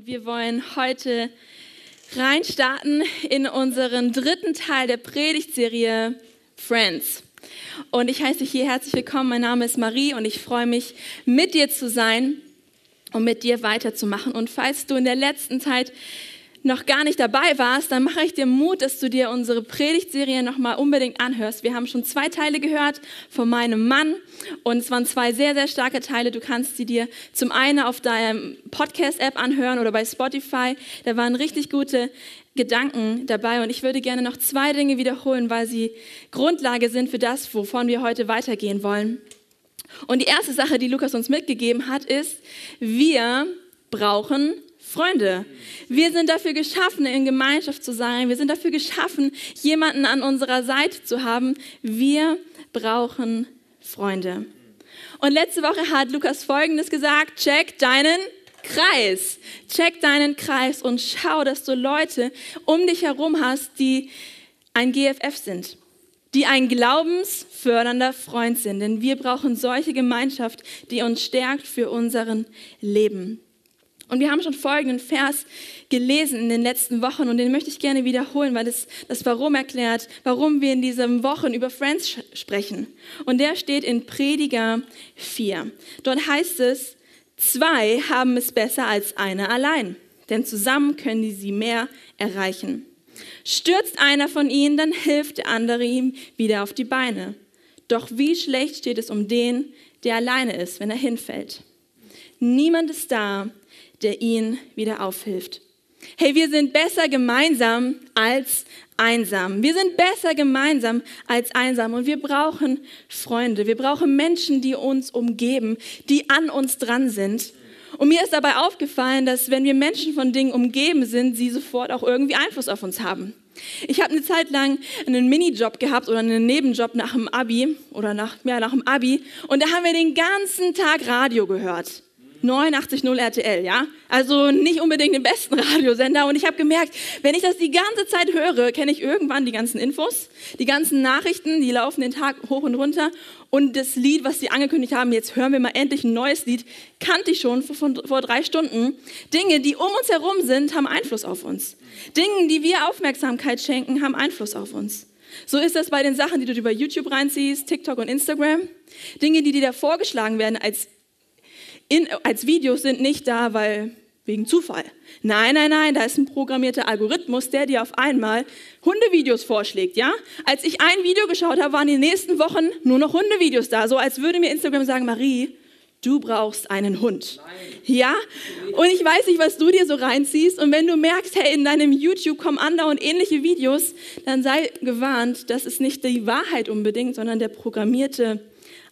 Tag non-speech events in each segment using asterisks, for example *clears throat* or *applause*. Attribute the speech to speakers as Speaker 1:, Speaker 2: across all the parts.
Speaker 1: Und wir wollen heute reinstarten in unseren dritten Teil der Predigtserie Friends. Und ich heiße dich hier herzlich willkommen. Mein Name ist Marie und ich freue mich, mit dir zu sein und mit dir weiterzumachen. Und falls du in der letzten Zeit noch gar nicht dabei warst, dann mache ich dir Mut, dass du dir unsere Predigtserie nochmal unbedingt anhörst. Wir haben schon zwei Teile gehört von meinem Mann und es waren zwei sehr, sehr starke Teile. Du kannst sie dir zum einen auf deinem Podcast-App anhören oder bei Spotify. Da waren richtig gute Gedanken dabei und ich würde gerne noch zwei Dinge wiederholen, weil sie Grundlage sind für das, wovon wir heute weitergehen wollen. Und die erste Sache, die Lukas uns mitgegeben hat, ist, wir brauchen Freunde. Wir sind dafür geschaffen, in Gemeinschaft zu sein. Wir sind dafür geschaffen, jemanden an unserer Seite zu haben. Wir brauchen Freunde. Und letzte Woche hat Lukas Folgendes gesagt, check deinen Kreis. Check deinen Kreis und schau, dass du Leute um dich herum hast, die ein GFF sind, die ein glaubensfördernder Freund sind. Denn wir brauchen solche Gemeinschaft, die uns stärkt für unseren Leben. Und wir haben schon folgenden Vers gelesen in den letzten Wochen und den möchte ich gerne wiederholen, weil es das Warum erklärt, warum wir in diesen Wochen über Friends sprechen. Und der steht in Prediger 4. Dort heißt es, zwei haben es besser als einer allein, denn zusammen können sie mehr erreichen. Stürzt einer von ihnen, dann hilft der andere ihm wieder auf die Beine. Doch wie schlecht steht es um den, der alleine ist, wenn er hinfällt. Niemand ist da, der ihn wieder aufhilft. Hey, wir sind besser gemeinsam als einsam. Wir sind besser gemeinsam als einsam und wir brauchen Freunde. Wir brauchen Menschen, die uns umgeben, die an uns dran sind. Und mir ist dabei aufgefallen, dass wenn wir Menschen von Dingen umgeben sind, sie sofort auch irgendwie Einfluss auf uns haben. Ich habe eine Zeit lang einen Minijob gehabt oder einen Nebenjob nach dem Abi oder nach, ja, nach dem Abi und da haben wir den ganzen Tag Radio gehört. 89.0 RTL, ja? Also nicht unbedingt den besten *laughs* Radiosender. Und ich habe gemerkt, wenn ich das die ganze Zeit höre, kenne ich irgendwann die ganzen Infos, die ganzen Nachrichten, die laufen den Tag hoch und runter. Und das Lied, was sie angekündigt haben, jetzt hören wir mal endlich ein neues Lied, kannte ich schon vor, vor drei Stunden. Dinge, die um uns herum sind, haben Einfluss auf uns. Dinge, die wir Aufmerksamkeit schenken, haben Einfluss auf uns. So ist das bei den Sachen, die du über YouTube reinziehst, TikTok und Instagram. Dinge, die dir da vorgeschlagen werden als in, als Videos sind nicht da, weil wegen Zufall. Nein, nein, nein, da ist ein programmierter Algorithmus, der dir auf einmal Hundevideos vorschlägt, ja? Als ich ein Video geschaut habe, waren die nächsten Wochen nur noch Hundevideos da, so als würde mir Instagram sagen, Marie, du brauchst einen Hund. Nein. Ja? Und ich weiß nicht, was du dir so reinziehst und wenn du merkst, hey, in deinem YouTube kommen andauernd ähnliche Videos, dann sei gewarnt, das ist nicht die Wahrheit unbedingt, sondern der programmierte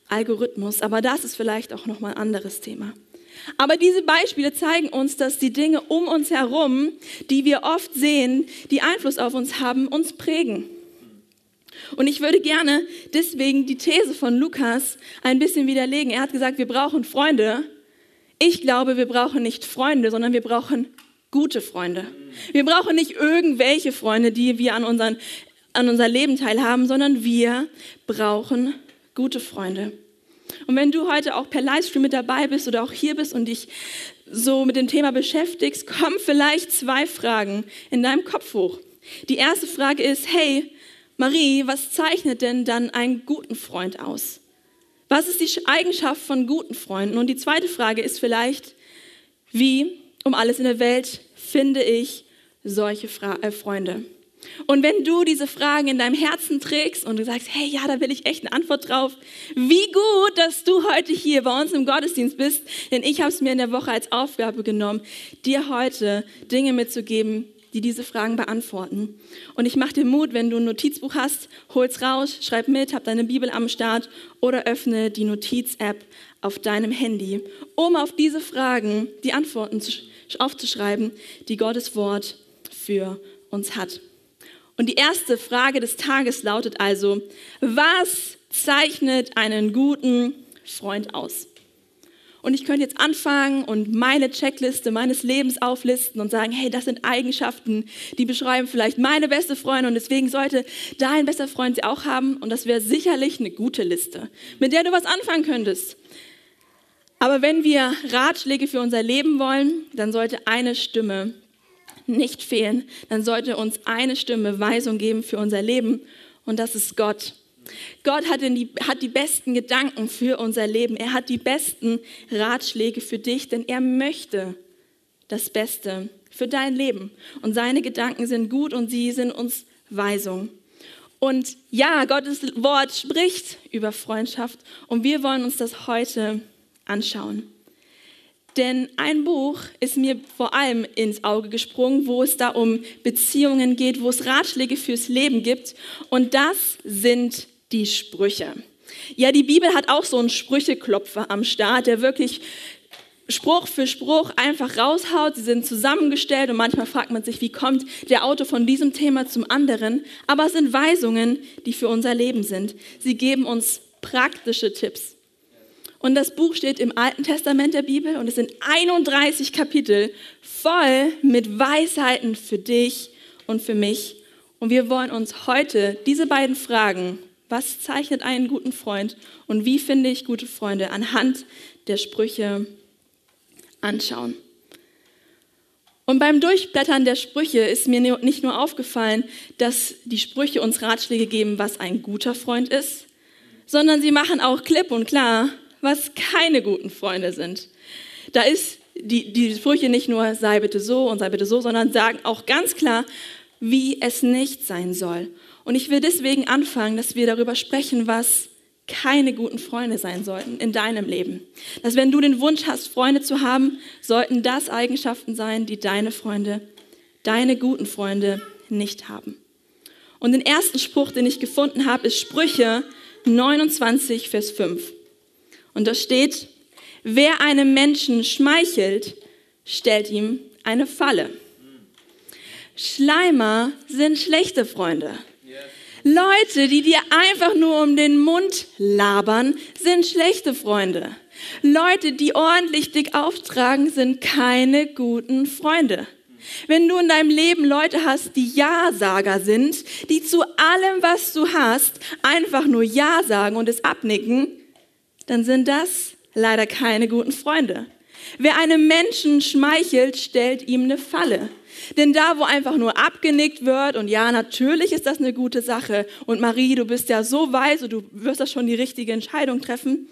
Speaker 1: Algorithmus. Aber das ist vielleicht auch nochmal ein anderes Thema. Aber diese Beispiele zeigen uns, dass die Dinge um uns herum, die wir oft sehen, die Einfluss auf uns haben, uns prägen. Und ich würde gerne deswegen die These von Lukas ein bisschen widerlegen. Er hat gesagt, wir brauchen Freunde. Ich glaube, wir brauchen nicht Freunde, sondern wir brauchen gute Freunde. Wir brauchen nicht irgendwelche Freunde, die wir an, unseren, an unser Leben teilhaben, sondern wir brauchen gute Freunde. Und wenn du heute auch per Livestream mit dabei bist oder auch hier bist und dich so mit dem Thema beschäftigst, kommen vielleicht zwei Fragen in deinem Kopf hoch. Die erste Frage ist, hey, Marie, was zeichnet denn dann einen guten Freund aus? Was ist die Eigenschaft von guten Freunden? Und die zweite Frage ist vielleicht, wie um alles in der Welt finde ich solche Fra äh, Freunde? Und wenn du diese Fragen in deinem Herzen trägst und du sagst, hey, ja, da will ich echt eine Antwort drauf, wie gut, dass du heute hier bei uns im Gottesdienst bist, denn ich habe es mir in der Woche als Aufgabe genommen, dir heute Dinge mitzugeben, die diese Fragen beantworten. Und ich mache dir Mut, wenn du ein Notizbuch hast, hol's raus, schreib mit, hab deine Bibel am Start oder öffne die Notiz-App auf deinem Handy, um auf diese Fragen die Antworten aufzuschreiben, die Gottes Wort für uns hat. Und die erste Frage des Tages lautet also, was zeichnet einen guten Freund aus? Und ich könnte jetzt anfangen und meine Checkliste meines Lebens auflisten und sagen, hey, das sind Eigenschaften, die beschreiben vielleicht meine beste Freundin und deswegen sollte dein bester Freund sie auch haben und das wäre sicherlich eine gute Liste, mit der du was anfangen könntest. Aber wenn wir Ratschläge für unser Leben wollen, dann sollte eine Stimme nicht fehlen. Dann sollte uns eine Stimme Weisung geben für unser Leben und das ist Gott. Gott hat die, hat die besten Gedanken für unser Leben. Er hat die besten Ratschläge für dich, denn er möchte das Beste für dein Leben. Und seine Gedanken sind gut und sie sind uns Weisung. Und ja, Gottes Wort spricht über Freundschaft und wir wollen uns das heute anschauen. Denn ein Buch ist mir vor allem ins Auge gesprungen, wo es da um Beziehungen geht, wo es Ratschläge fürs Leben gibt. Und das sind die Sprüche. Ja, die Bibel hat auch so einen Sprücheklopfer am Start, der wirklich Spruch für Spruch einfach raushaut. Sie sind zusammengestellt und manchmal fragt man sich, wie kommt der Autor von diesem Thema zum anderen. Aber es sind Weisungen, die für unser Leben sind. Sie geben uns praktische Tipps. Und das Buch steht im Alten Testament der Bibel und es sind 31 Kapitel voll mit Weisheiten für dich und für mich. Und wir wollen uns heute diese beiden Fragen, was zeichnet einen guten Freund und wie finde ich gute Freunde, anhand der Sprüche anschauen. Und beim Durchblättern der Sprüche ist mir nicht nur aufgefallen, dass die Sprüche uns Ratschläge geben, was ein guter Freund ist, sondern sie machen auch klipp und klar, was keine guten Freunde sind. Da ist die, die Sprüche nicht nur sei bitte so und sei bitte so, sondern sagen auch ganz klar, wie es nicht sein soll. Und ich will deswegen anfangen, dass wir darüber sprechen, was keine guten Freunde sein sollten in deinem Leben. Dass wenn du den Wunsch hast, Freunde zu haben, sollten das Eigenschaften sein, die deine Freunde, deine guten Freunde nicht haben. Und den ersten Spruch, den ich gefunden habe, ist Sprüche 29, Vers 5. Und da steht, wer einem Menschen schmeichelt, stellt ihm eine Falle. Schleimer sind schlechte Freunde. Leute, die dir einfach nur um den Mund labern, sind schlechte Freunde. Leute, die ordentlich dick auftragen, sind keine guten Freunde. Wenn du in deinem Leben Leute hast, die Ja-Sager sind, die zu allem, was du hast, einfach nur Ja sagen und es abnicken, dann sind das leider keine guten Freunde. Wer einem Menschen schmeichelt, stellt ihm eine Falle. Denn da, wo einfach nur abgenickt wird und ja, natürlich ist das eine gute Sache und Marie, du bist ja so weise, du wirst das schon die richtige Entscheidung treffen,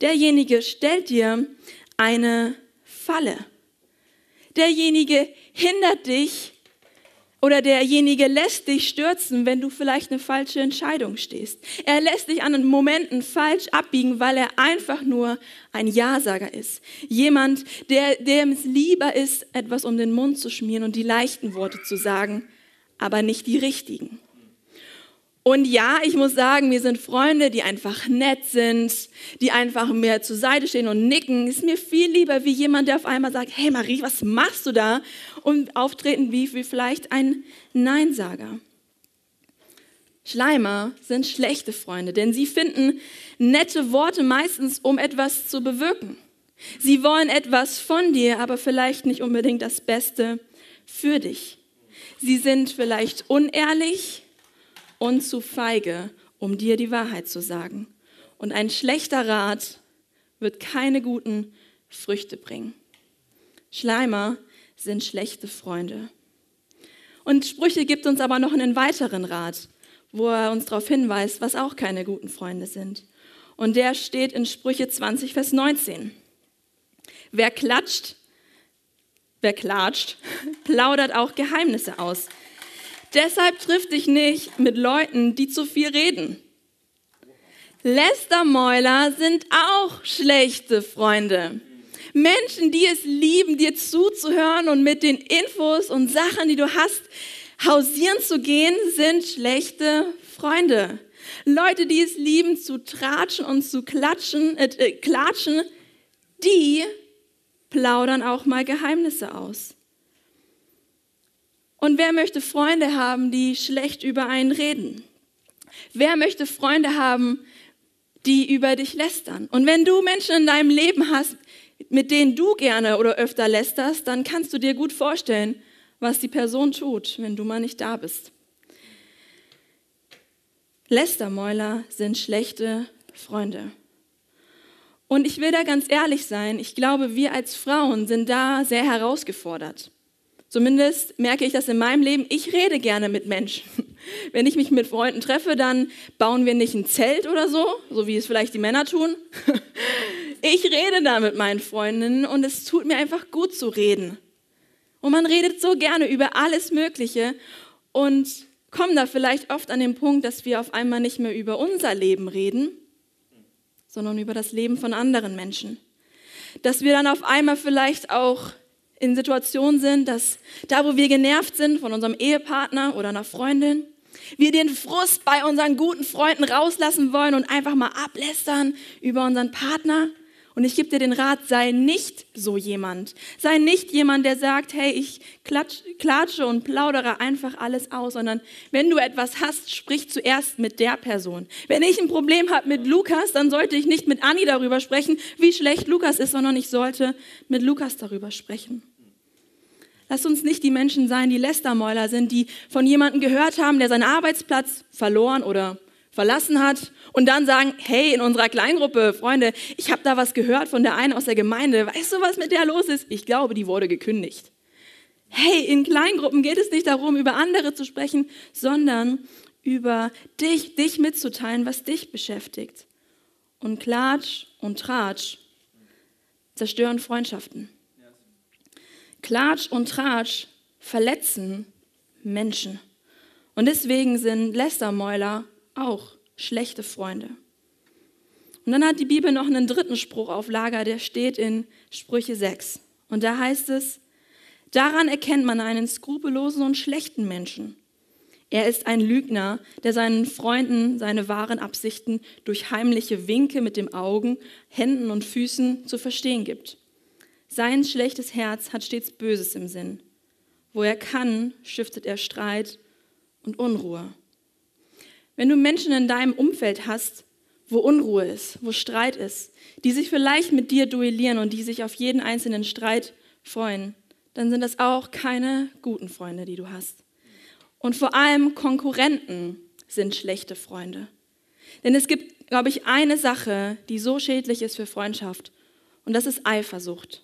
Speaker 1: derjenige stellt dir eine Falle. Derjenige hindert dich oder derjenige lässt dich stürzen, wenn du vielleicht eine falsche Entscheidung stehst. Er lässt dich an Momenten falsch abbiegen, weil er einfach nur ein Ja-Sager ist. Jemand, der, dem es lieber ist, etwas um den Mund zu schmieren und die leichten Worte zu sagen, aber nicht die richtigen. Und ja, ich muss sagen, wir sind Freunde, die einfach nett sind, die einfach mir zur Seite stehen und nicken. Ist mir viel lieber wie jemand, der auf einmal sagt, hey Marie, was machst du da? Und auftreten wie, wie vielleicht ein Neinsager. Schleimer sind schlechte Freunde, denn sie finden nette Worte meistens, um etwas zu bewirken. Sie wollen etwas von dir, aber vielleicht nicht unbedingt das Beste für dich. Sie sind vielleicht unehrlich, und zu feige, um dir die Wahrheit zu sagen. Und ein schlechter Rat wird keine guten Früchte bringen. Schleimer sind schlechte Freunde. Und Sprüche gibt uns aber noch einen weiteren Rat, wo er uns darauf hinweist, was auch keine guten Freunde sind. Und der steht in Sprüche 20, Vers 19. Wer klatscht, wer klatscht, *laughs* plaudert auch Geheimnisse aus. Deshalb triff dich nicht mit Leuten, die zu viel reden. Lästermäuler sind auch schlechte Freunde. Menschen, die es lieben, dir zuzuhören und mit den Infos und Sachen, die du hast, hausieren zu gehen, sind schlechte Freunde. Leute, die es lieben, zu tratschen und zu klatschen, äh, äh klatschen, die plaudern auch mal Geheimnisse aus. Und wer möchte Freunde haben, die schlecht über einen reden? Wer möchte Freunde haben, die über dich lästern? Und wenn du Menschen in deinem Leben hast, mit denen du gerne oder öfter lästerst, dann kannst du dir gut vorstellen, was die Person tut, wenn du mal nicht da bist. Lästermäuler sind schlechte Freunde. Und ich will da ganz ehrlich sein, ich glaube, wir als Frauen sind da sehr herausgefordert. Zumindest merke ich das in meinem Leben. Ich rede gerne mit Menschen. *laughs* Wenn ich mich mit Freunden treffe, dann bauen wir nicht ein Zelt oder so, so wie es vielleicht die Männer tun. *laughs* Ich rede da mit meinen Freundinnen und es tut mir einfach gut zu reden. Und man redet so gerne über alles Mögliche und kommt da vielleicht oft an den Punkt, dass wir auf einmal nicht mehr über unser Leben reden, sondern über das Leben von anderen Menschen. Dass wir dann auf einmal vielleicht auch in Situationen sind, dass da, wo wir genervt sind von unserem Ehepartner oder einer Freundin, wir den Frust bei unseren guten Freunden rauslassen wollen und einfach mal ablästern über unseren Partner. Und ich gebe dir den Rat, sei nicht so jemand. Sei nicht jemand, der sagt, hey, ich klatsch, klatsche und plaudere einfach alles aus, sondern wenn du etwas hast, sprich zuerst mit der Person. Wenn ich ein Problem habe mit Lukas, dann sollte ich nicht mit Anni darüber sprechen, wie schlecht Lukas ist, sondern ich sollte mit Lukas darüber sprechen. Lass uns nicht die Menschen sein, die Lästermäuler sind, die von jemandem gehört haben, der seinen Arbeitsplatz verloren oder verlassen hat und dann sagen, hey, in unserer Kleingruppe, Freunde, ich habe da was gehört von der einen aus der Gemeinde. Weißt du, was mit der los ist? Ich glaube, die wurde gekündigt. Hey, in Kleingruppen geht es nicht darum, über andere zu sprechen, sondern über dich, dich mitzuteilen, was dich beschäftigt. Und Klatsch und Tratsch zerstören Freundschaften. Klatsch und Tratsch verletzen Menschen. Und deswegen sind Lästermäuler auch schlechte Freunde. Und dann hat die Bibel noch einen dritten Spruch auf Lager, der steht in Sprüche 6. Und da heißt es, daran erkennt man einen skrupellosen und schlechten Menschen. Er ist ein Lügner, der seinen Freunden seine wahren Absichten durch heimliche Winke mit dem Augen, Händen und Füßen zu verstehen gibt. Sein schlechtes Herz hat stets Böses im Sinn. Wo er kann, stiftet er Streit und Unruhe. Wenn du Menschen in deinem Umfeld hast, wo Unruhe ist, wo Streit ist, die sich vielleicht mit dir duellieren und die sich auf jeden einzelnen Streit freuen, dann sind das auch keine guten Freunde, die du hast. Und vor allem Konkurrenten sind schlechte Freunde. Denn es gibt, glaube ich, eine Sache, die so schädlich ist für Freundschaft, und das ist Eifersucht.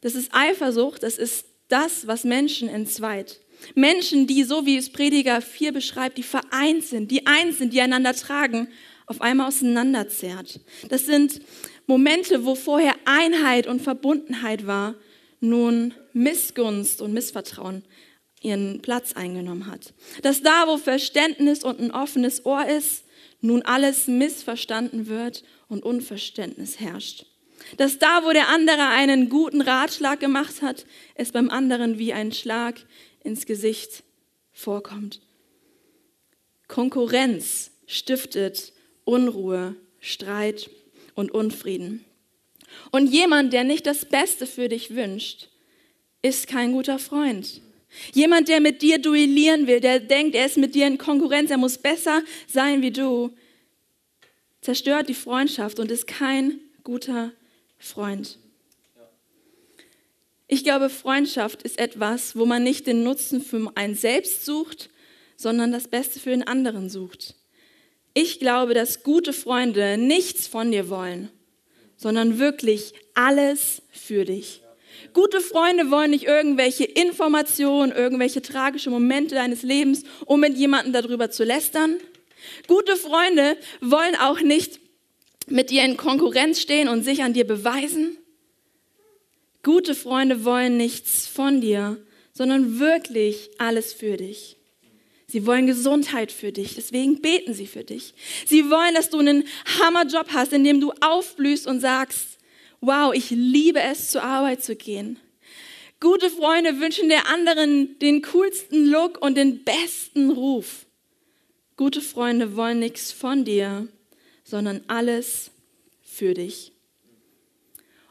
Speaker 1: Das ist Eifersucht, das ist das, was Menschen entzweit. Menschen, die, so wie es Prediger 4 beschreibt, die vereint sind, die eins sind, die einander tragen, auf einmal auseinanderzerrt. Das sind Momente, wo vorher Einheit und Verbundenheit war, nun Missgunst und Missvertrauen ihren Platz eingenommen hat. Dass da, wo Verständnis und ein offenes Ohr ist, nun alles missverstanden wird und Unverständnis herrscht. Dass da, wo der andere einen guten Ratschlag gemacht hat, es beim anderen wie ein Schlag ins Gesicht vorkommt. Konkurrenz stiftet Unruhe, Streit und Unfrieden. Und jemand, der nicht das Beste für dich wünscht, ist kein guter Freund. Jemand, der mit dir duellieren will, der denkt, er ist mit dir in Konkurrenz, er muss besser sein wie du, zerstört die Freundschaft und ist kein guter Freund. Ich glaube, Freundschaft ist etwas, wo man nicht den Nutzen für einen selbst sucht, sondern das Beste für den anderen sucht. Ich glaube, dass gute Freunde nichts von dir wollen, sondern wirklich alles für dich. Gute Freunde wollen nicht irgendwelche Informationen, irgendwelche tragische Momente deines Lebens, um mit jemandem darüber zu lästern. Gute Freunde wollen auch nicht mit dir in Konkurrenz stehen und sich an dir beweisen. Gute Freunde wollen nichts von dir, sondern wirklich alles für dich. Sie wollen Gesundheit für dich, deswegen beten sie für dich. Sie wollen, dass du einen Hammerjob hast, in dem du aufblühst und sagst, wow, ich liebe es, zur Arbeit zu gehen. Gute Freunde wünschen der anderen den coolsten Look und den besten Ruf. Gute Freunde wollen nichts von dir, sondern alles für dich.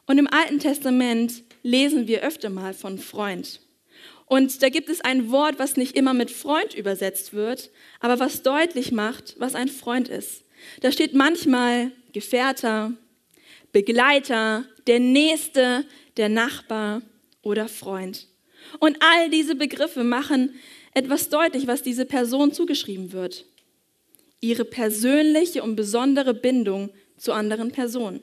Speaker 1: Und im Alten Testament lesen wir öfter mal von Freund. Und da gibt es ein Wort, was nicht immer mit Freund übersetzt wird, aber was deutlich macht, was ein Freund ist. Da steht manchmal Gefährter, Begleiter, der Nächste, der Nachbar oder Freund. Und all diese Begriffe machen etwas deutlich, was diese Person zugeschrieben wird ihre persönliche und besondere Bindung zu anderen Personen.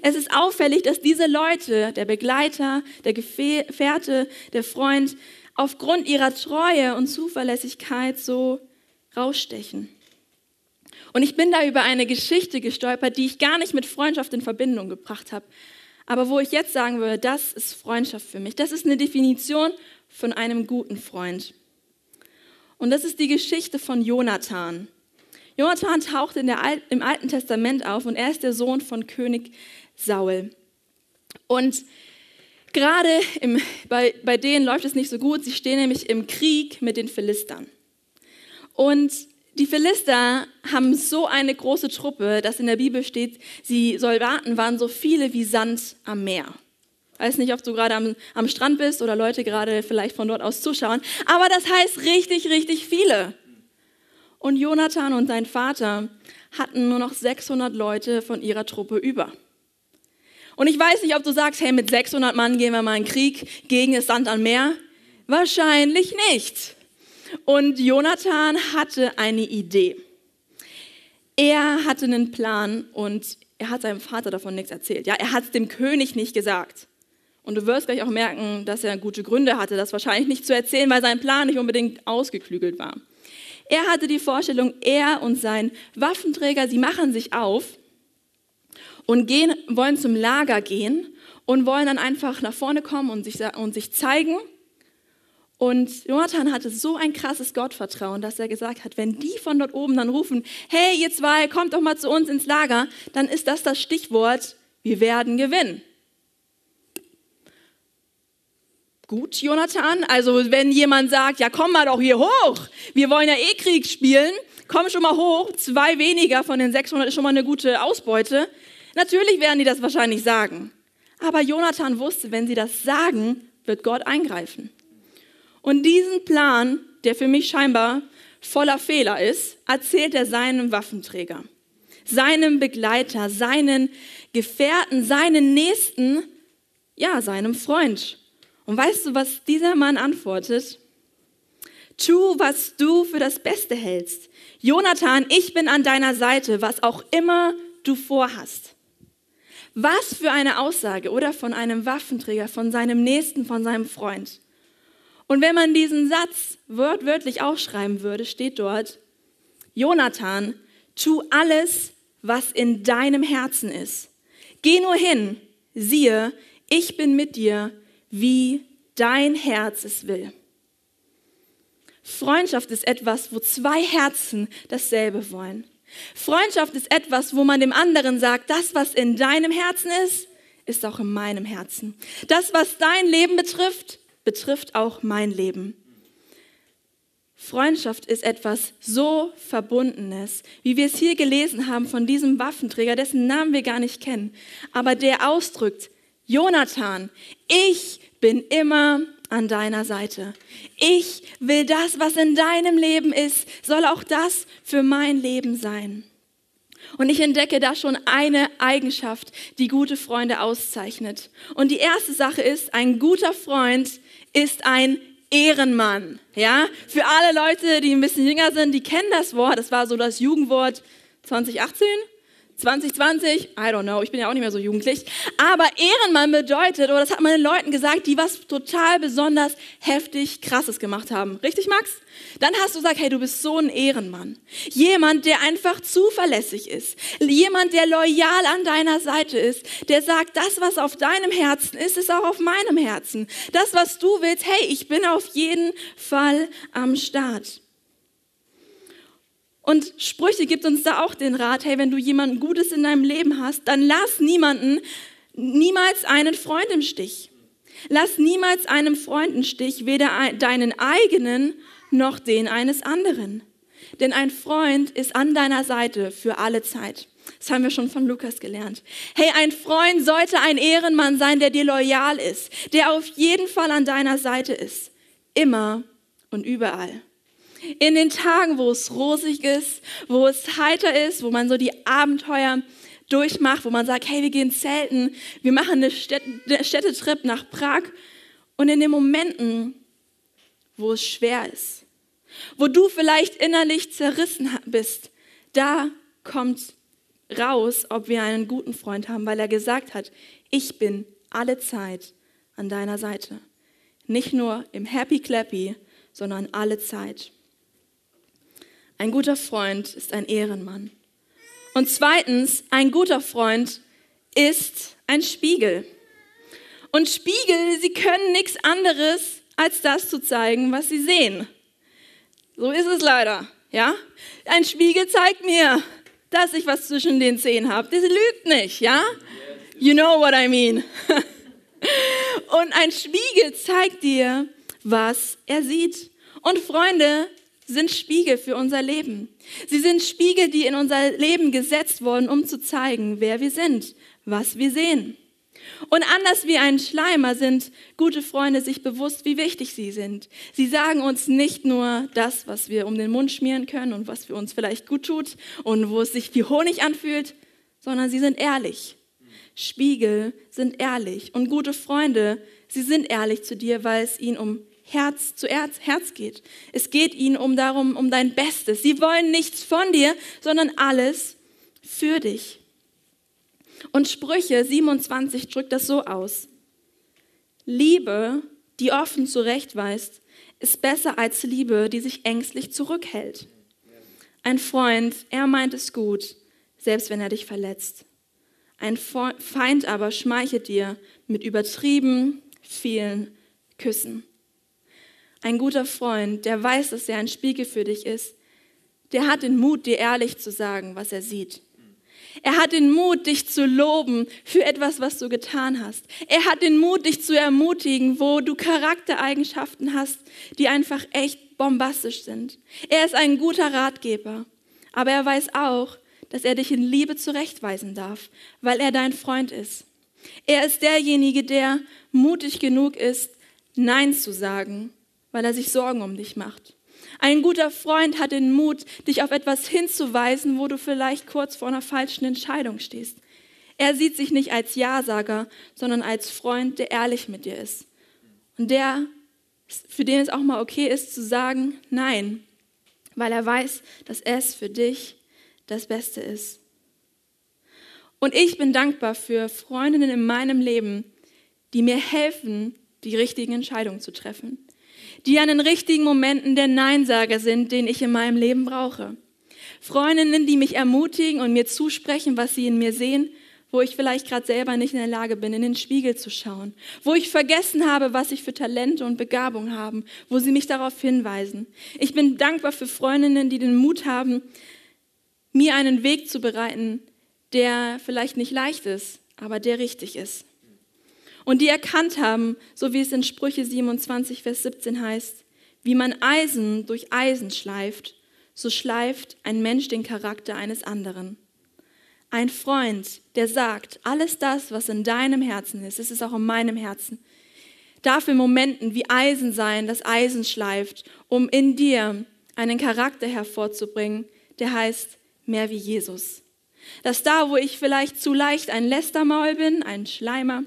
Speaker 1: Es ist auffällig, dass diese Leute, der Begleiter, der Gefährte, der Freund, aufgrund ihrer Treue und Zuverlässigkeit so rausstechen. Und ich bin da über eine Geschichte gestolpert, die ich gar nicht mit Freundschaft in Verbindung gebracht habe. Aber wo ich jetzt sagen würde, das ist Freundschaft für mich. Das ist eine Definition von einem guten Freund. Und das ist die Geschichte von Jonathan. Jonathan taucht Al im Alten Testament auf und er ist der Sohn von König Saul. Und gerade bei, bei denen läuft es nicht so gut. Sie stehen nämlich im Krieg mit den Philistern. Und die Philister haben so eine große Truppe, dass in der Bibel steht, die Soldaten waren so viele wie Sand am Meer. Ich weiß nicht, ob du gerade am, am Strand bist oder Leute gerade vielleicht von dort aus zuschauen, aber das heißt richtig, richtig viele. Und Jonathan und sein Vater hatten nur noch 600 Leute von ihrer Truppe über. Und ich weiß nicht, ob du sagst, hey, mit 600 Mann gehen wir mal in Krieg gegen das Sand am Meer. Wahrscheinlich nicht. Und Jonathan hatte eine Idee. Er hatte einen Plan und er hat seinem Vater davon nichts erzählt. Ja, er hat es dem König nicht gesagt. Und du wirst gleich auch merken, dass er gute Gründe hatte, das wahrscheinlich nicht zu erzählen, weil sein Plan nicht unbedingt ausgeklügelt war. Er hatte die Vorstellung, er und sein Waffenträger, sie machen sich auf und gehen, wollen zum Lager gehen und wollen dann einfach nach vorne kommen und sich, und sich zeigen und Jonathan hatte so ein krasses Gottvertrauen, dass er gesagt hat, wenn die von dort oben dann rufen, hey, ihr zwei, kommt doch mal zu uns ins Lager, dann ist das das Stichwort, wir werden gewinnen. Gut, Jonathan, also wenn jemand sagt, ja, komm mal doch hier hoch, wir wollen ja eh Krieg spielen, komm schon mal hoch, zwei weniger von den 600 ist schon mal eine gute Ausbeute. Natürlich werden die das wahrscheinlich sagen. Aber Jonathan wusste, wenn sie das sagen, wird Gott eingreifen. Und diesen Plan, der für mich scheinbar voller Fehler ist, erzählt er seinem Waffenträger, seinem Begleiter, seinen Gefährten, seinen Nächsten, ja, seinem Freund. Und weißt du, was dieser Mann antwortet? Tu, was du für das Beste hältst. Jonathan, ich bin an deiner Seite, was auch immer du vorhast. Was für eine Aussage, oder von einem Waffenträger, von seinem Nächsten, von seinem Freund. Und wenn man diesen Satz wortwörtlich aufschreiben würde, steht dort, Jonathan, tu alles, was in deinem Herzen ist. Geh nur hin, siehe, ich bin mit dir, wie dein Herz es will. Freundschaft ist etwas, wo zwei Herzen dasselbe wollen. Freundschaft ist etwas, wo man dem anderen sagt, das, was in deinem Herzen ist, ist auch in meinem Herzen. Das, was dein Leben betrifft, betrifft auch mein Leben. Freundschaft ist etwas so Verbundenes, wie wir es hier gelesen haben von diesem Waffenträger, dessen Namen wir gar nicht kennen, aber der ausdrückt, Jonathan, ich bin immer an deiner Seite. Ich will das, was in deinem Leben ist, soll auch das für mein Leben sein. Und ich entdecke da schon eine Eigenschaft, die gute Freunde auszeichnet. Und die erste Sache ist, ein guter Freund ist ein Ehrenmann. Ja, für alle Leute, die ein bisschen jünger sind, die kennen das Wort. Das war so das Jugendwort 2018. 2020, I don't know, ich bin ja auch nicht mehr so jugendlich. Aber Ehrenmann bedeutet, oder das hat man den Leuten gesagt, die was total besonders heftig Krasses gemacht haben. Richtig, Max? Dann hast du gesagt, hey, du bist so ein Ehrenmann. Jemand, der einfach zuverlässig ist. Jemand, der loyal an deiner Seite ist. Der sagt, das, was auf deinem Herzen ist, ist auch auf meinem Herzen. Das, was du willst, hey, ich bin auf jeden Fall am Start. Und Sprüche gibt uns da auch den Rat, hey, wenn du jemanden Gutes in deinem Leben hast, dann lass niemanden, niemals einen Freund im Stich. Lass niemals einem Freund im Stich, weder deinen eigenen noch den eines anderen. Denn ein Freund ist an deiner Seite für alle Zeit. Das haben wir schon von Lukas gelernt. Hey, ein Freund sollte ein Ehrenmann sein, der dir loyal ist, der auf jeden Fall an deiner Seite ist. Immer und überall. In den Tagen, wo es rosig ist, wo es heiter ist, wo man so die Abenteuer durchmacht, wo man sagt, hey, wir gehen zelten, wir machen eine Städtetrip nach Prag. Und in den Momenten, wo es schwer ist, wo du vielleicht innerlich zerrissen bist, da kommt raus, ob wir einen guten Freund haben, weil er gesagt hat, ich bin alle Zeit an deiner Seite. Nicht nur im Happy Clappy, sondern alle Zeit. Ein guter Freund ist ein Ehrenmann. Und zweitens, ein guter Freund ist ein Spiegel. Und Spiegel, sie können nichts anderes, als das zu zeigen, was sie sehen. So ist es leider, ja? Ein Spiegel zeigt mir, dass ich was zwischen den Zehen habe. Das lügt nicht, ja? You know what I mean. *laughs* Und ein Spiegel zeigt dir, was er sieht. Und Freunde sind Spiegel für unser Leben. Sie sind Spiegel, die in unser Leben gesetzt wurden, um zu zeigen, wer wir sind, was wir sehen. Und anders wie ein Schleimer sind gute Freunde sich bewusst, wie wichtig sie sind. Sie sagen uns nicht nur das, was wir um den Mund schmieren können und was für uns vielleicht gut tut und wo es sich wie Honig anfühlt, sondern sie sind ehrlich. Spiegel sind ehrlich und gute Freunde, sie sind ehrlich zu dir, weil es ihnen um Herz zu Herz, Herz geht. Es geht ihnen um darum, um dein Bestes. Sie wollen nichts von dir, sondern alles für dich. Und Sprüche 27 drückt das so aus. Liebe, die offen zurechtweist, ist besser als Liebe, die sich ängstlich zurückhält. Ein Freund, er meint es gut, selbst wenn er dich verletzt. Ein Feind aber schmeichelt dir mit übertrieben vielen Küssen. Ein guter Freund, der weiß, dass er ein Spiegel für dich ist, der hat den Mut, dir ehrlich zu sagen, was er sieht. Er hat den Mut, dich zu loben für etwas, was du getan hast. Er hat den Mut, dich zu ermutigen, wo du Charaktereigenschaften hast, die einfach echt bombastisch sind. Er ist ein guter Ratgeber, aber er weiß auch, dass er dich in Liebe zurechtweisen darf, weil er dein Freund ist. Er ist derjenige, der mutig genug ist, Nein zu sagen, weil er sich Sorgen um dich macht. Ein guter Freund hat den Mut, dich auf etwas hinzuweisen, wo du vielleicht kurz vor einer falschen Entscheidung stehst. Er sieht sich nicht als Ja-Sager, sondern als Freund, der ehrlich mit dir ist. Und der, für den es auch mal okay ist zu sagen, nein, weil er weiß, dass es für dich das Beste ist. Und ich bin dankbar für Freundinnen in meinem Leben, die mir helfen, die richtigen Entscheidungen zu treffen die an den richtigen Momenten der Neinsager sind, den ich in meinem Leben brauche. Freundinnen, die mich ermutigen und mir zusprechen, was sie in mir sehen, wo ich vielleicht gerade selber nicht in der Lage bin, in den Spiegel zu schauen, wo ich vergessen habe, was ich für Talente und Begabung habe, wo sie mich darauf hinweisen. Ich bin dankbar für Freundinnen, die den Mut haben, mir einen Weg zu bereiten, der vielleicht nicht leicht ist, aber der richtig ist und die erkannt haben, so wie es in Sprüche 27, Vers 17 heißt, wie man Eisen durch Eisen schleift, so schleift ein Mensch den Charakter eines anderen. Ein Freund, der sagt, alles das, was in deinem Herzen ist, ist auch in meinem Herzen, darf in Momenten wie Eisen sein, das Eisen schleift, um in dir einen Charakter hervorzubringen, der heißt mehr wie Jesus. Dass da, wo ich vielleicht zu leicht ein Lästermaul bin, ein Schleimer,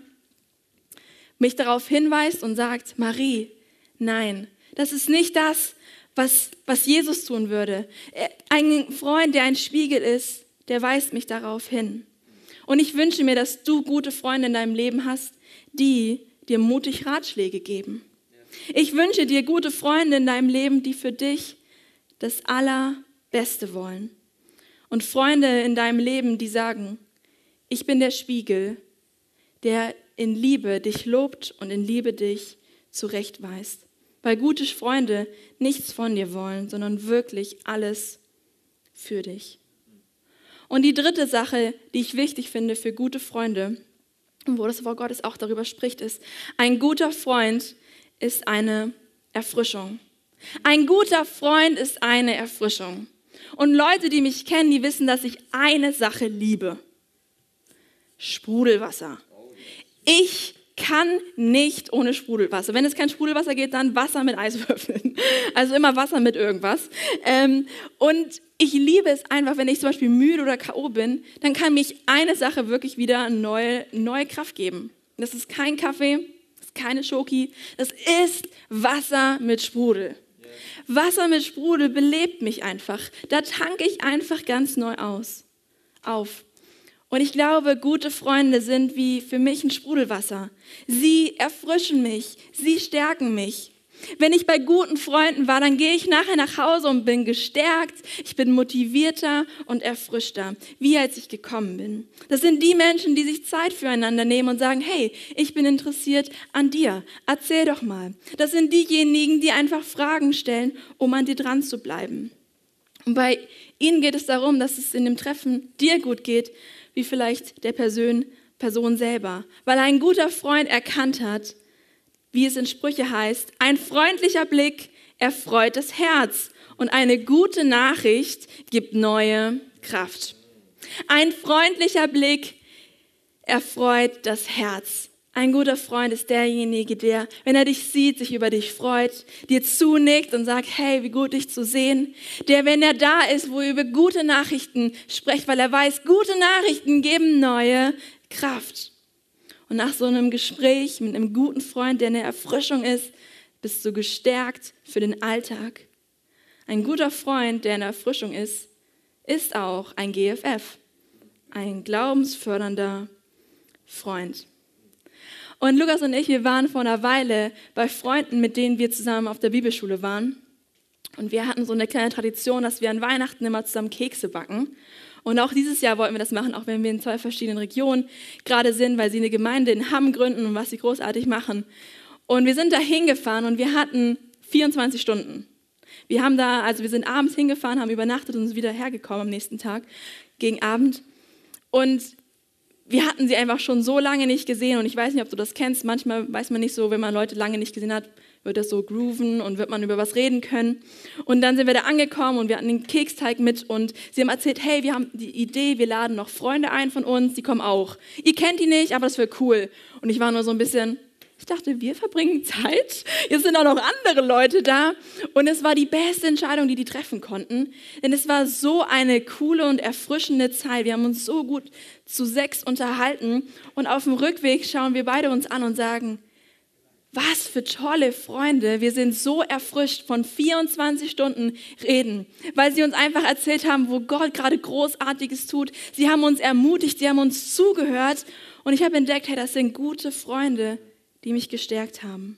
Speaker 1: mich darauf hinweist und sagt, Marie, nein, das ist nicht das, was, was Jesus tun würde. Ein Freund, der ein Spiegel ist, der weist mich darauf hin. Und ich wünsche mir, dass du gute Freunde in deinem Leben hast, die dir mutig Ratschläge geben. Ich wünsche dir gute Freunde in deinem Leben, die für dich das Allerbeste wollen. Und Freunde in deinem Leben, die sagen, ich bin der Spiegel, der in Liebe dich lobt und in Liebe dich zurechtweist. Weil gute Freunde nichts von dir wollen, sondern wirklich alles für dich. Und die dritte Sache, die ich wichtig finde für gute Freunde, wo das Wort Gottes auch darüber spricht, ist, ein guter Freund ist eine Erfrischung. Ein guter Freund ist eine Erfrischung. Und Leute, die mich kennen, die wissen, dass ich eine Sache liebe. Sprudelwasser. Ich kann nicht ohne Sprudelwasser. Wenn es kein Sprudelwasser geht, dann Wasser mit Eiswürfeln. *laughs* Also immer Wasser mit irgendwas. Ähm, und ich liebe es einfach, wenn ich zum Beispiel müde oder K.O. bin, dann kann mich eine Sache wirklich wieder neue, neue Kraft geben. Das ist kein Kaffee, das ist keine Schoki, das ist Wasser mit Sprudel. Wasser mit Sprudel belebt mich einfach. Da tanke ich einfach ganz neu aus, auf. Und ich glaube, gute Freunde sind wie für mich ein Sprudelwasser. Sie erfrischen mich, sie stärken mich. Wenn ich bei guten Freunden war, dann gehe ich nachher nach Hause und bin gestärkt, ich bin motivierter und erfrischter, wie als ich gekommen bin. Das sind die Menschen, die sich Zeit füreinander nehmen und sagen, hey, ich bin interessiert an dir, erzähl doch mal. Das sind diejenigen, die einfach Fragen stellen, um an dir dran zu bleiben. Und bei ihnen geht es darum, dass es in dem Treffen dir gut geht, wie vielleicht der Person, Person selber, weil ein guter Freund erkannt hat, wie es in Sprüche heißt, ein freundlicher Blick erfreut das Herz und eine gute Nachricht gibt neue Kraft. Ein freundlicher Blick erfreut das Herz. Ein guter Freund ist derjenige, der, wenn er dich sieht, sich über dich freut, dir zunickt und sagt, hey, wie gut dich zu sehen. Der, wenn er da ist, wo er über gute Nachrichten spricht, weil er weiß, gute Nachrichten geben neue Kraft. Und nach so einem Gespräch mit einem guten Freund, der eine Erfrischung ist, bist du gestärkt für den Alltag. Ein guter Freund, der eine Erfrischung ist, ist auch ein GFF, ein glaubensfördernder Freund. Und Lukas und ich, wir waren vor einer Weile bei Freunden, mit denen wir zusammen auf der Bibelschule waren. Und wir hatten so eine kleine Tradition, dass wir an Weihnachten immer zusammen Kekse backen. Und auch dieses Jahr wollten wir das machen, auch wenn wir in zwei verschiedenen Regionen gerade sind, weil sie eine Gemeinde in Hamm gründen und was sie großartig machen. Und wir sind da hingefahren und wir hatten 24 Stunden. Wir haben da, also wir sind abends hingefahren, haben übernachtet und sind wieder hergekommen am nächsten Tag gegen Abend. Und wir hatten sie einfach schon so lange nicht gesehen und ich weiß nicht, ob du das kennst. Manchmal weiß man nicht so, wenn man Leute lange nicht gesehen hat, wird das so grooven und wird man über was reden können. Und dann sind wir da angekommen und wir hatten den Keksteig mit und sie haben erzählt, hey, wir haben die Idee, wir laden noch Freunde ein von uns, die kommen auch. Ihr kennt die nicht, aber das wäre cool. Und ich war nur so ein bisschen, ich dachte, wir verbringen *laughs* Zeit. Jetzt sind auch noch andere Leute da. Und es war die beste Entscheidung, die die treffen konnten. Denn es war so eine coole und erfrischende Zeit. Wir haben uns so gut zu sechs unterhalten. Und auf dem Rückweg schauen wir beide uns an und sagen, was für tolle Freunde. Wir sind so erfrischt von 24 Stunden reden, weil sie uns einfach erzählt haben, wo Gott gerade Großartiges tut. Sie haben uns ermutigt, sie haben uns zugehört. Und ich habe entdeckt, hey, das sind gute Freunde die mich gestärkt haben.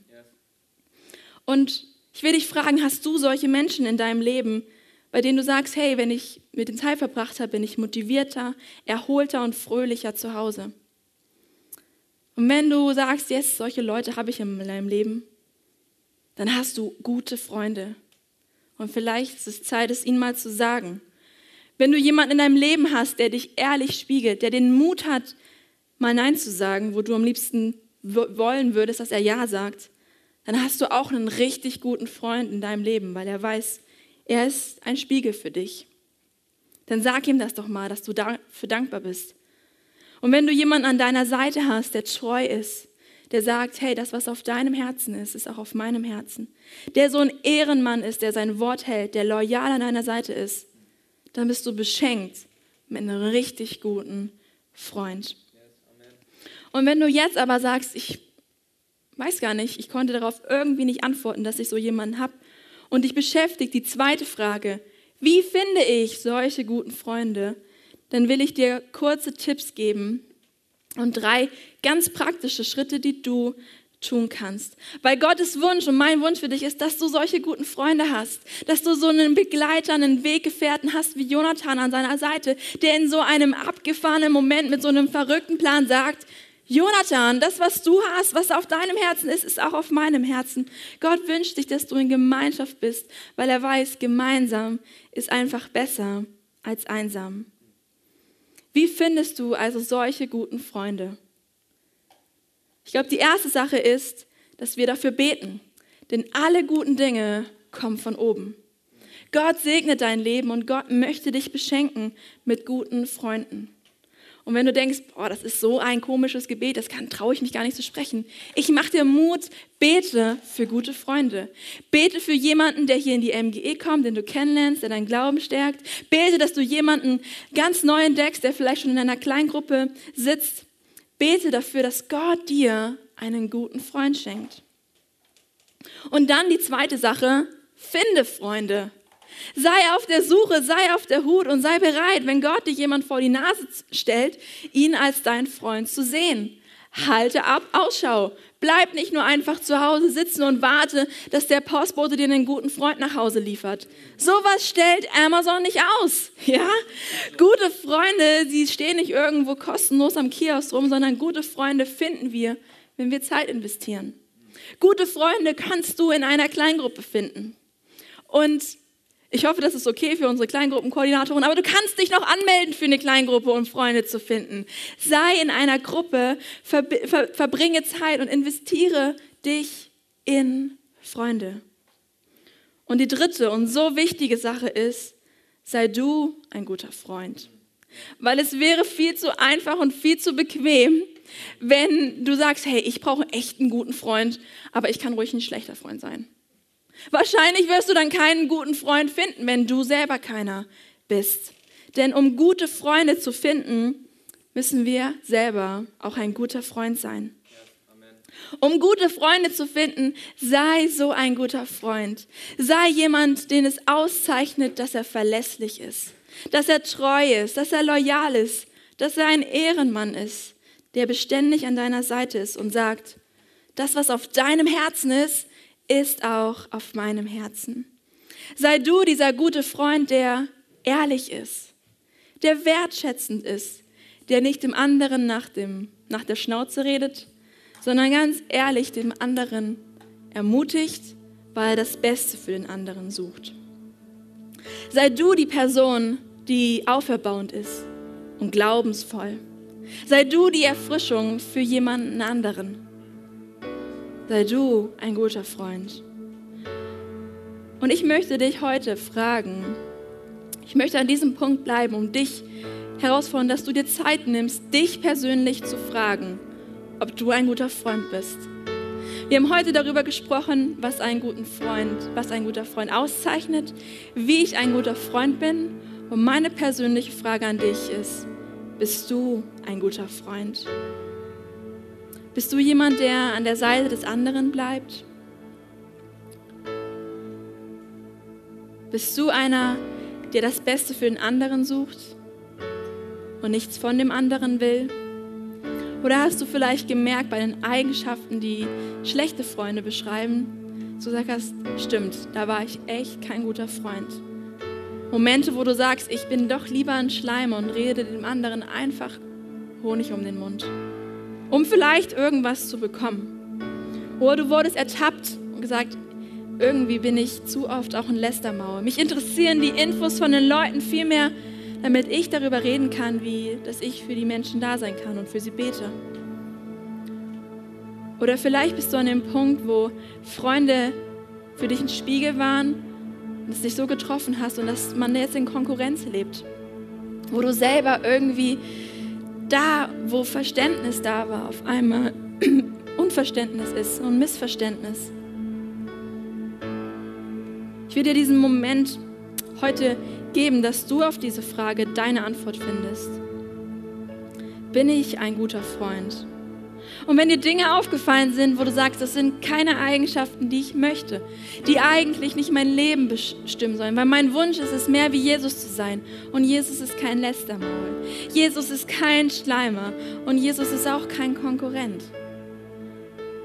Speaker 1: Und ich will dich fragen, hast du solche Menschen in deinem Leben, bei denen du sagst, hey, wenn ich mit den Zeit verbracht habe, bin ich motivierter, erholter und fröhlicher zu Hause? Und wenn du sagst, yes, solche Leute habe ich in meinem Leben, dann hast du gute Freunde. Und vielleicht ist es Zeit, es ihnen mal zu sagen. Wenn du jemanden in deinem Leben hast, der dich ehrlich spiegelt, der den Mut hat, mal Nein zu sagen, wo du am liebsten wollen würdest, dass er Ja sagt, dann hast du auch einen richtig guten Freund in deinem Leben, weil er weiß, er ist ein Spiegel für dich. Dann sag ihm das doch mal, dass du dafür dankbar bist. Und wenn du jemanden an deiner Seite hast, der treu ist, der sagt, hey, das, was auf deinem Herzen ist, ist auch auf meinem Herzen, der so ein Ehrenmann ist, der sein Wort hält, der loyal an deiner Seite ist, dann bist du beschenkt mit einem richtig guten Freund. Und wenn du jetzt aber sagst, ich weiß gar nicht, ich konnte darauf irgendwie nicht antworten, dass ich so jemanden habe, und dich beschäftigt die zweite Frage, wie finde ich solche guten Freunde, dann will ich dir kurze Tipps geben und drei ganz praktische Schritte, die du tun kannst. Weil Gottes Wunsch und mein Wunsch für dich ist, dass du solche guten Freunde hast, dass du so einen Begleiter, einen Weggefährten hast wie Jonathan an seiner Seite, der in so einem abgefahrenen Moment mit so einem verrückten Plan sagt, Jonathan, das, was du hast, was auf deinem Herzen ist, ist auch auf meinem Herzen. Gott wünscht sich, dass du in Gemeinschaft bist, weil er weiß, gemeinsam ist einfach besser als einsam. Wie findest du also solche guten Freunde? Ich glaube, die erste Sache ist, dass wir dafür beten, denn alle guten Dinge kommen von oben. Gott segnet dein Leben und Gott möchte dich beschenken mit guten Freunden. Und wenn du denkst, boah, das ist so ein komisches Gebet, das traue ich mich gar nicht zu sprechen. Ich mache dir Mut, bete für gute Freunde. Bete für jemanden, der hier in die MGE kommt, den du kennenlernst, der deinen Glauben stärkt. Bete, dass du jemanden ganz neu entdeckst, der vielleicht schon in einer Kleingruppe sitzt. Bete dafür, dass Gott dir einen guten Freund schenkt. Und dann die zweite Sache, finde Freunde. Sei auf der Suche, sei auf der Hut und sei bereit, wenn Gott dir jemand vor die Nase stellt, ihn als dein Freund zu sehen. Halte ab, Ausschau. Bleib nicht nur einfach zu Hause sitzen und warte, dass der Postbote dir einen guten Freund nach Hause liefert. Sowas stellt Amazon nicht aus. *laughs* Ja? Gute Freunde, sie stehen nicht irgendwo kostenlos am Kiosk rum, sondern gute Freunde finden wir, wenn wir Zeit investieren. Gute Freunde kannst du in einer Kleingruppe finden. Und ich hoffe, das ist okay für unsere Kleingruppenkoordinatorin, aber du kannst dich noch anmelden für eine Kleingruppe, um Freunde zu finden. Sei in einer Gruppe, ver ver verbringe Zeit und investiere dich in Freunde. Und die dritte und so wichtige Sache ist, sei du ein guter Freund. Weil es wäre viel zu einfach und viel zu bequem, wenn du sagst, hey, ich brauche echt einen guten Freund, aber ich kann ruhig ein schlechter Freund sein. Wahrscheinlich wirst du dann keinen guten Freund finden, wenn du selber keiner bist. Denn um gute Freunde zu finden, müssen wir selber auch ein guter Freund sein. Um gute Freunde zu finden, sei so ein guter Freund. Sei jemand, den es auszeichnet, dass er verlässlich ist, dass er treu ist, dass er loyal ist, dass er ein Ehrenmann ist, der beständig an deiner Seite ist und sagt, das, was auf deinem Herzen ist, ist auch auf meinem Herzen. Sei du dieser gute Freund, der ehrlich ist, der wertschätzend ist, der nicht dem anderen nach, dem, nach der Schnauze redet, sondern ganz ehrlich dem anderen ermutigt, weil er das Beste für den anderen sucht. Sei du die Person, die auferbauend ist und glaubensvoll. Sei du die Erfrischung für jemanden anderen sei du ein guter Freund. Und ich möchte dich heute fragen, ich möchte an diesem Punkt bleiben, um dich herausfordern, dass du dir Zeit nimmst, dich persönlich zu fragen, ob du ein guter Freund bist. Wir haben heute darüber gesprochen, was einen guten Freund, was ein guter Freund auszeichnet, wie ich ein guter Freund bin. Und meine persönliche Frage an dich ist, bist du ein guter Freund? Bist du jemand, der an der Seite des anderen bleibt? Bist du einer, der das Beste für den anderen sucht und nichts von dem anderen will? Oder hast du vielleicht gemerkt bei den Eigenschaften, die schlechte Freunde beschreiben, du sagst, stimmt, da war ich echt kein guter Freund. Momente, wo du sagst, ich bin doch lieber ein Schleimer und rede dem anderen einfach Honig um den Mund um vielleicht irgendwas zu bekommen. Oder du wurdest ertappt und gesagt, irgendwie bin ich zu oft auch ein Lästermauer. Mich interessieren die Infos von den Leuten viel mehr, damit ich darüber reden kann, wie dass ich für die Menschen da sein kann und für sie bete. Oder vielleicht bist du an dem Punkt, wo Freunde für dich ein Spiegel waren und es dich so getroffen hast und dass man jetzt in Konkurrenz lebt. Wo du selber irgendwie da, wo Verständnis da war, auf einmal *clears throat* Unverständnis ist und Missverständnis. Ich will dir diesen Moment heute geben, dass du auf diese Frage deine Antwort findest. Bin ich ein guter Freund? Und wenn dir Dinge aufgefallen sind, wo du sagst, das sind keine Eigenschaften, die ich möchte, die eigentlich nicht mein Leben bestimmen sollen, weil mein Wunsch ist es, mehr wie Jesus zu sein. Und Jesus ist kein Lästermaul. Jesus ist kein Schleimer. Und Jesus ist auch kein Konkurrent.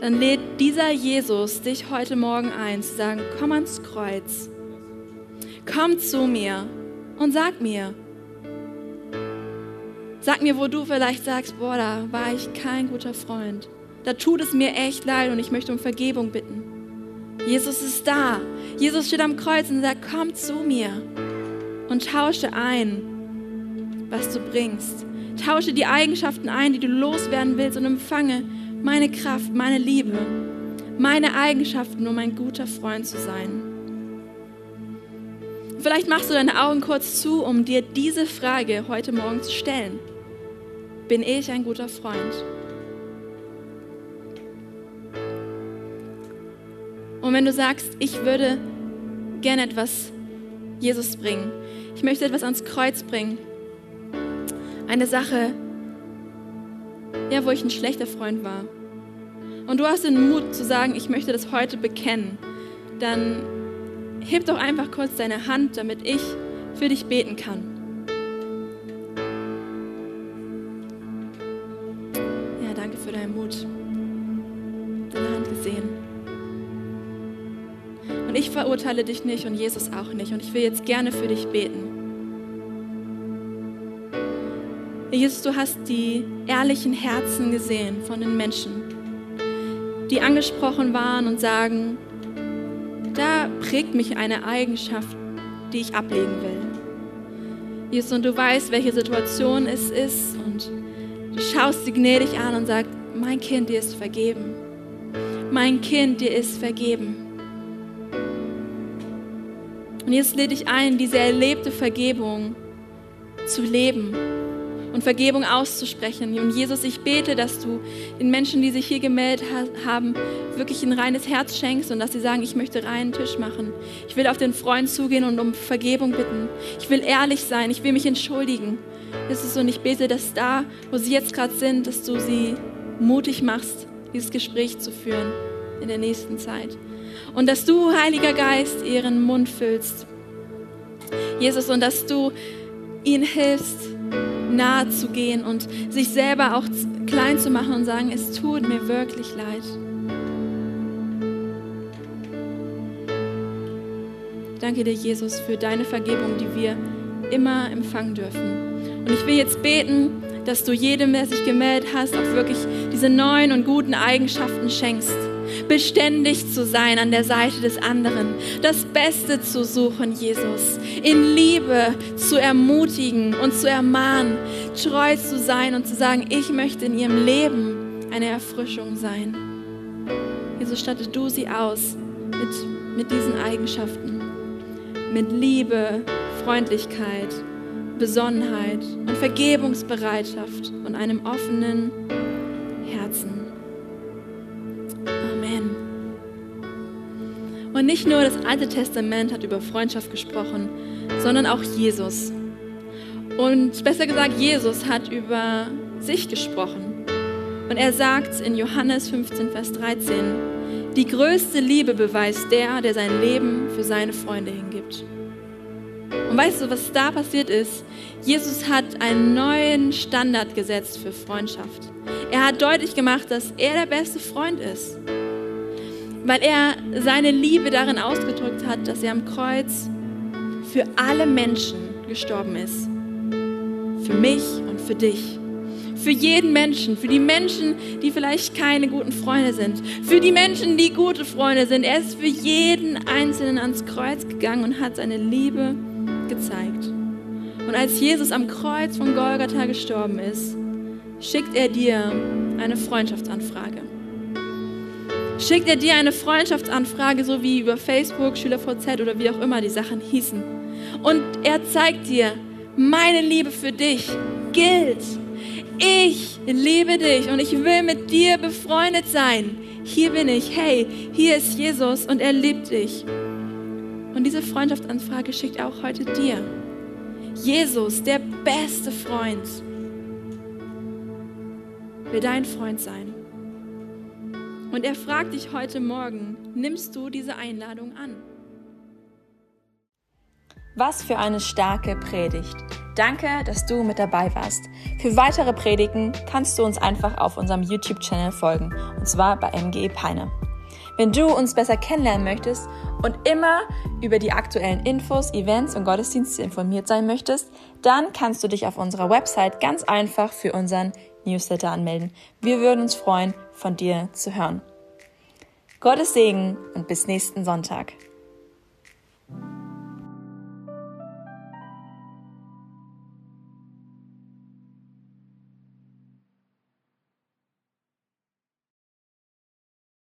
Speaker 1: Dann lädt dieser Jesus dich heute Morgen ein, zu sagen, komm ans Kreuz. Komm zu mir und sag mir, Sag mir, wo du vielleicht sagst, boah, da war ich kein guter Freund. Da tut es mir echt leid und ich möchte um Vergebung bitten. Jesus ist da. Jesus steht am Kreuz und sagt, komm zu mir und tausche ein, was du bringst. Tausche die Eigenschaften ein, die du loswerden willst und empfange meine Kraft, meine Liebe, meine Eigenschaften, um ein guter Freund zu sein. Vielleicht machst du deine Augen kurz zu, um dir diese Frage heute Morgen zu stellen bin ich ein guter Freund. Und wenn du sagst, ich würde gerne etwas Jesus bringen, ich möchte etwas ans Kreuz bringen, eine Sache, ja, wo ich ein schlechter Freund war, und du hast den Mut zu sagen, ich möchte das heute bekennen, dann heb doch einfach kurz deine Hand, damit ich für dich beten kann. Verurteile dich nicht und Jesus auch nicht. Und ich will jetzt gerne für dich beten. Jesus, du hast die ehrlichen Herzen gesehen von den Menschen, die angesprochen waren und sagen, da prägt mich eine Eigenschaft, die ich ablegen will. Jesus, und du weißt, welche Situation es ist und du schaust sie gnädig an und sagst, mein Kind, dir ist vergeben. Mein Kind, dir ist vergeben. Und jetzt lädt dich ein, diese erlebte Vergebung zu leben und Vergebung auszusprechen. Und Jesus, ich bete, dass du den Menschen, die sich hier gemeldet haben, wirklich ein reines Herz schenkst und dass sie sagen, ich möchte reinen Tisch machen. Ich will auf den Freund zugehen und um Vergebung bitten. Ich will ehrlich sein, ich will mich entschuldigen. Jesus, und ich bete, dass da, wo sie jetzt gerade sind, dass du sie mutig machst, dieses Gespräch zu führen in der nächsten Zeit. Und dass du, Heiliger Geist, ihren Mund füllst. Jesus, und dass du ihnen hilfst, nahe zu gehen und sich selber auch klein zu machen und sagen, es tut mir wirklich leid. Danke dir, Jesus, für deine Vergebung, die wir immer empfangen dürfen. Und ich will jetzt beten, dass du jedem, der sich gemeldet hast, auch wirklich diese neuen und guten Eigenschaften schenkst beständig zu sein an der Seite des anderen, das Beste zu suchen, Jesus, in Liebe zu ermutigen und zu ermahnen, treu zu sein und zu sagen, ich möchte in ihrem Leben eine Erfrischung sein. Jesus, statte du sie aus mit, mit diesen Eigenschaften, mit Liebe, Freundlichkeit, Besonnenheit und Vergebungsbereitschaft und einem offenen Herzen. Und nicht nur das Alte Testament hat über Freundschaft gesprochen, sondern auch Jesus. Und besser gesagt, Jesus hat über sich gesprochen. Und er sagt in Johannes 15, Vers 13, die größte Liebe beweist der, der sein Leben für seine Freunde hingibt. Und weißt du, was da passiert ist? Jesus hat einen neuen Standard gesetzt für Freundschaft. Er hat deutlich gemacht, dass er der beste Freund ist weil er seine Liebe darin ausgedrückt hat, dass er am Kreuz für alle Menschen gestorben ist. Für mich und für dich. Für jeden Menschen, für die Menschen, die vielleicht keine guten Freunde sind, für die Menschen, die gute Freunde sind. Er ist für jeden Einzelnen ans Kreuz gegangen und hat seine Liebe gezeigt. Und als Jesus am Kreuz von Golgatha gestorben ist, schickt er dir eine Freundschaftsanfrage schickt er dir eine Freundschaftsanfrage, so wie über Facebook, SchülerVZ oder wie auch immer die Sachen hießen. Und er zeigt dir, meine Liebe für dich gilt. Ich liebe dich und ich will mit dir befreundet sein. Hier bin ich. Hey, hier ist Jesus und er liebt dich. Und diese Freundschaftsanfrage schickt er auch heute dir. Jesus, der beste Freund, will dein Freund sein. Und er fragt dich heute Morgen, nimmst du diese Einladung an?
Speaker 2: Was für eine starke Predigt. Danke, dass du mit dabei warst. Für weitere Predigten kannst du uns einfach auf unserem YouTube-Channel folgen, und zwar bei MGE Peine. Wenn du uns besser kennenlernen möchtest und immer über die aktuellen Infos, Events und Gottesdienste informiert sein möchtest, dann kannst du dich auf unserer Website ganz einfach für unseren Newsletter anmelden. Wir würden uns freuen, von dir zu hören. Gottes Segen und bis nächsten Sonntag.